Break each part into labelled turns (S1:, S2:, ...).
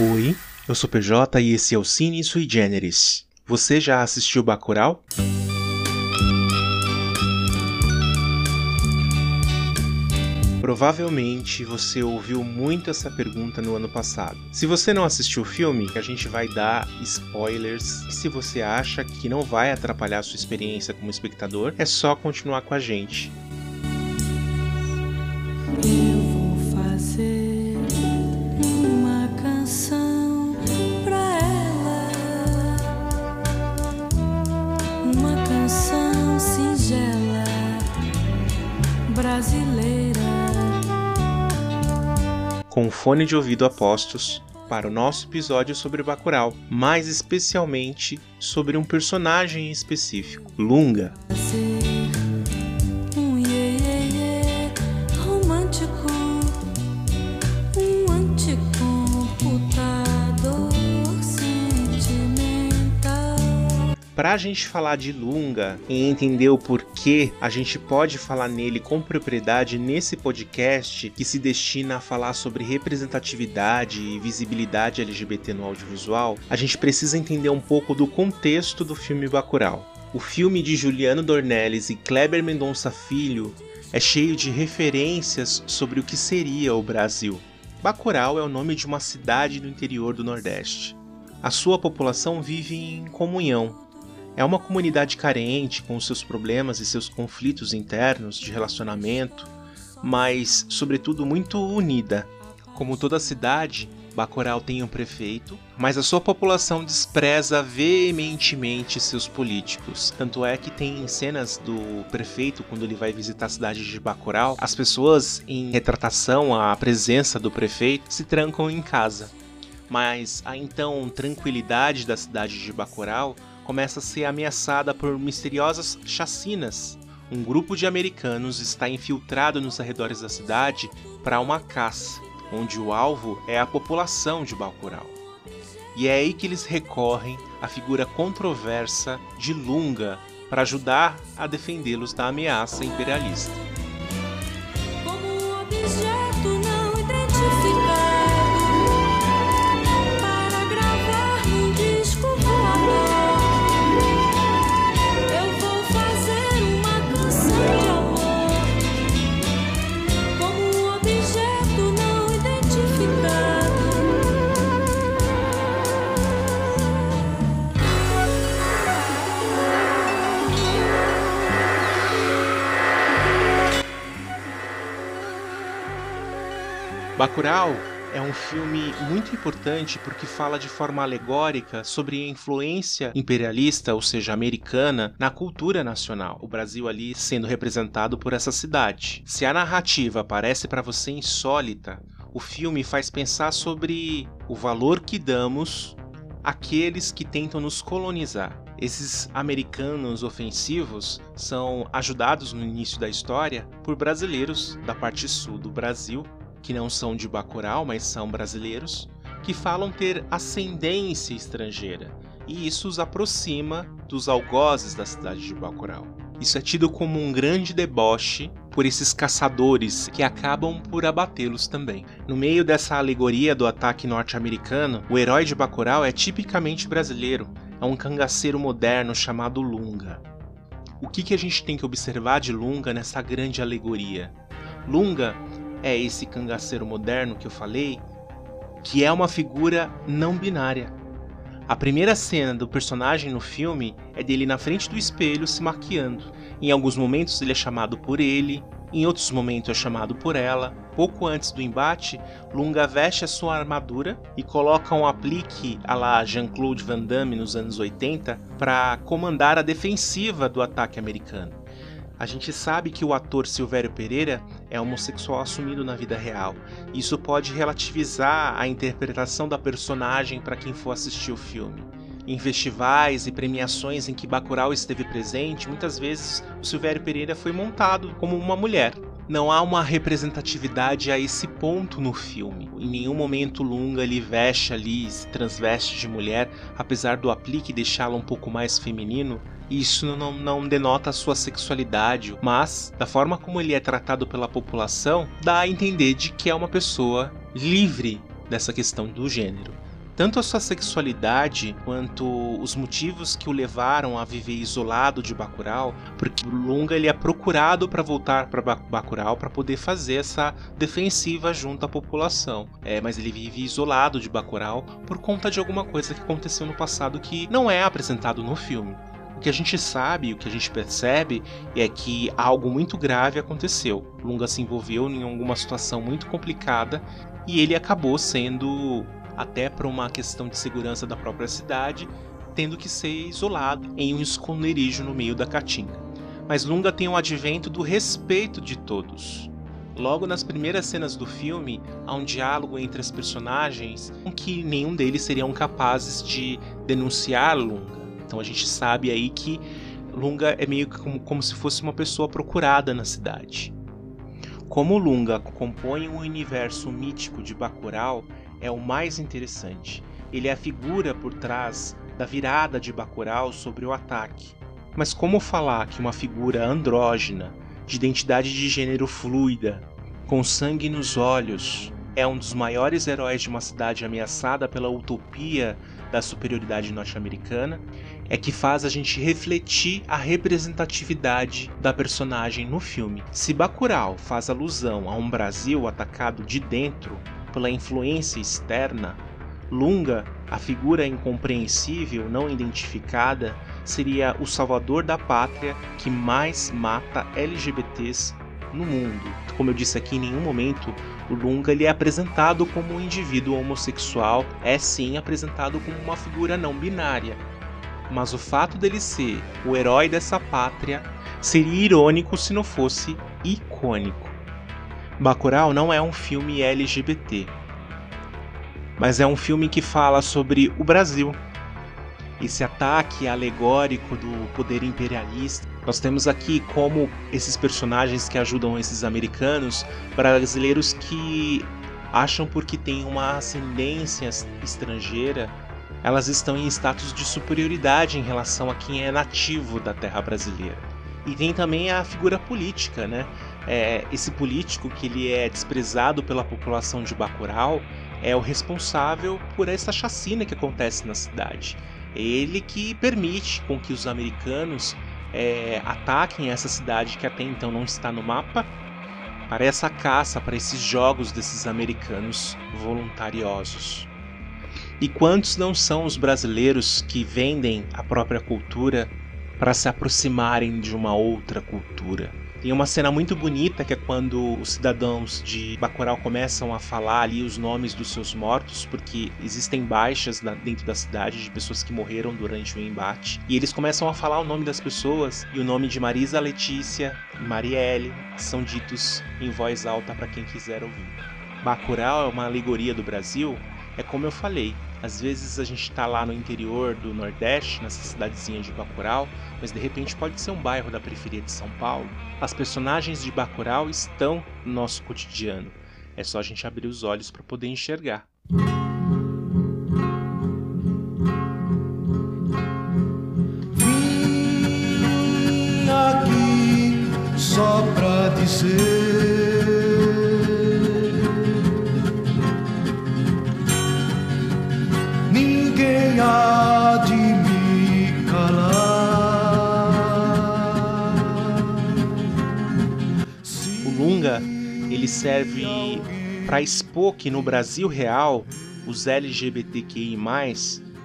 S1: Oi, eu sou PJ e esse é o Cine Sui Generis. Você já assistiu Bacurau? Provavelmente você ouviu muito essa pergunta no ano passado. Se você não assistiu o filme, a gente vai dar spoilers. Se você acha que não vai atrapalhar sua experiência como espectador, é só continuar com a gente. Fone de ouvido a postos para o nosso episódio sobre Bacurau, mais especialmente sobre um personagem específico, Lunga. Para a gente falar de Lunga e entender o porquê, a gente pode falar nele com propriedade nesse podcast que se destina a falar sobre representatividade e visibilidade LGBT no audiovisual, a gente precisa entender um pouco do contexto do filme Bacurau. O filme de Juliano Dornelles e Kleber Mendonça Filho é cheio de referências sobre o que seria o Brasil. Bacurau é o nome de uma cidade do interior do Nordeste. A sua população vive em comunhão, é uma comunidade carente, com seus problemas e seus conflitos internos de relacionamento, mas, sobretudo, muito unida. Como toda cidade, Bacurau tem um prefeito, mas a sua população despreza veementemente seus políticos. Tanto é que tem cenas do prefeito quando ele vai visitar a cidade de Bacurau, as pessoas, em retratação à presença do prefeito, se trancam em casa. Mas a então tranquilidade da cidade de Bacurau começa a ser ameaçada por misteriosas chacinas. Um grupo de americanos está infiltrado nos arredores da cidade para uma caça, onde o alvo é a população de Bacurau. E é aí que eles recorrem à figura controversa de Lunga para ajudar a defendê-los da ameaça imperialista. Bacurau é um filme muito importante porque fala de forma alegórica sobre a influência imperialista, ou seja, americana, na cultura nacional. O Brasil ali sendo representado por essa cidade. Se a narrativa parece para você insólita, o filme faz pensar sobre o valor que damos àqueles que tentam nos colonizar. Esses americanos ofensivos são ajudados no início da história por brasileiros da parte sul do Brasil que não são de Bacurau, mas são brasileiros, que falam ter ascendência estrangeira, e isso os aproxima dos algozes da cidade de Bacurau. Isso é tido como um grande deboche por esses caçadores que acabam por abatê-los também. No meio dessa alegoria do ataque norte-americano, o herói de Bacurau é tipicamente brasileiro, é um cangaceiro moderno chamado Lunga. O que, que a gente tem que observar de Lunga nessa grande alegoria? Lunga é esse cangaceiro moderno que eu falei, que é uma figura não binária. A primeira cena do personagem no filme é dele na frente do espelho se maquiando. Em alguns momentos ele é chamado por ele, em outros momentos é chamado por ela. Pouco antes do embate, Lunga veste a sua armadura e coloca um aplique à la Jean-Claude Van Damme nos anos 80 para comandar a defensiva do ataque americano. A gente sabe que o ator Silvério Pereira é homossexual assumido na vida real. Isso pode relativizar a interpretação da personagem para quem for assistir o filme. Em festivais e premiações em que Bacurau esteve presente, muitas vezes o Silvério Pereira foi montado como uma mulher. Não há uma representatividade a esse ponto no filme. Em nenhum momento Lunga ele veste ali, se transveste de mulher, apesar do aplique deixá-lo um pouco mais feminino. Isso não, não denota a sua sexualidade, mas da forma como ele é tratado pela população, dá a entender de que é uma pessoa livre dessa questão do gênero. Tanto a sua sexualidade quanto os motivos que o levaram a viver isolado de Bacurau, porque o Lunga ele é procurado para voltar para Bacurau para poder fazer essa defensiva junto à população. É, mas ele vive isolado de Bacurau por conta de alguma coisa que aconteceu no passado que não é apresentado no filme. O que a gente sabe, o que a gente percebe é que algo muito grave aconteceu. Lunga se envolveu em alguma situação muito complicada e ele acabou sendo até por uma questão de segurança da própria cidade, tendo que ser isolado em um esconderijo no meio da caatinga. Mas Lunga tem o advento do respeito de todos. Logo nas primeiras cenas do filme, há um diálogo entre os personagens com que nenhum deles seriam capazes de denunciar Lunga. Então a gente sabe aí que Lunga é meio que como, como se fosse uma pessoa procurada na cidade. Como Lunga compõe um universo mítico de Bacurau, é o mais interessante. Ele é a figura por trás da virada de Bacurau sobre o ataque. Mas como falar que uma figura andrógena, de identidade de gênero fluida, com sangue nos olhos, é um dos maiores heróis de uma cidade ameaçada pela utopia da superioridade norte-americana, é que faz a gente refletir a representatividade da personagem no filme. Se Bacurau faz alusão a um Brasil atacado de dentro, pela influência externa, Lunga, a figura incompreensível, não identificada, seria o salvador da pátria que mais mata LGBTs no mundo. Como eu disse aqui, em nenhum momento o Lunga ele é apresentado como um indivíduo homossexual, é sim apresentado como uma figura não binária. Mas o fato dele ser o herói dessa pátria seria irônico se não fosse icônico. Bacurau não é um filme LGBT, mas é um filme que fala sobre o Brasil. Esse ataque alegórico do poder imperialista. Nós temos aqui como esses personagens que ajudam esses americanos, brasileiros que acham porque têm uma ascendência estrangeira, elas estão em status de superioridade em relação a quem é nativo da terra brasileira. E tem também a figura política, né? É, esse político que ele é desprezado pela população de Bacurau é o responsável por essa chacina que acontece na cidade. Ele que permite com que os americanos é, ataquem essa cidade que até então não está no mapa para essa caça, para esses jogos desses americanos voluntariosos. E quantos não são os brasileiros que vendem a própria cultura para se aproximarem de uma outra cultura. Tem uma cena muito bonita que é quando os cidadãos de Bacurau começam a falar ali os nomes dos seus mortos, porque existem baixas dentro da cidade de pessoas que morreram durante o embate. E eles começam a falar o nome das pessoas e o nome de Marisa Letícia e Marielle são ditos em voz alta para quem quiser ouvir. Bacurau é uma alegoria do Brasil, é como eu falei, às vezes a gente está lá no interior do Nordeste, nessa cidadezinha de Bacurau, mas de repente pode ser um bairro da periferia de São Paulo. As personagens de Bacurau estão no nosso cotidiano. É só a gente abrir os olhos para poder enxergar.
S2: Vim aqui só pra dizer
S1: ele serve para expor que no Brasil real os LGBTQI+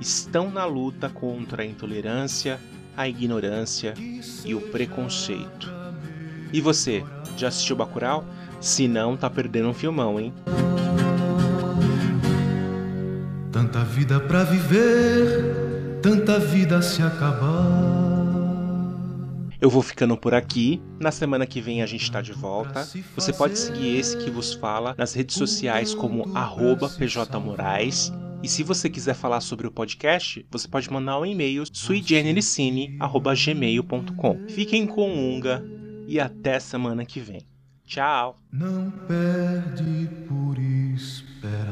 S1: estão na luta contra a intolerância, a ignorância e o preconceito. E você, já assistiu Bacurau? Se não, tá perdendo um filmão, hein?
S2: Tanta vida para viver, tanta vida se acabar.
S1: Eu vou ficando por aqui. Na semana que vem a gente tá de volta. Você pode seguir esse que vos fala nas redes sociais como @pjmorais. E se você quiser falar sobre o podcast, você pode mandar um e-mail suigenericine@gmail.com. Fiquem com Unga e até semana que vem. Tchau.
S2: Não perde por esperar.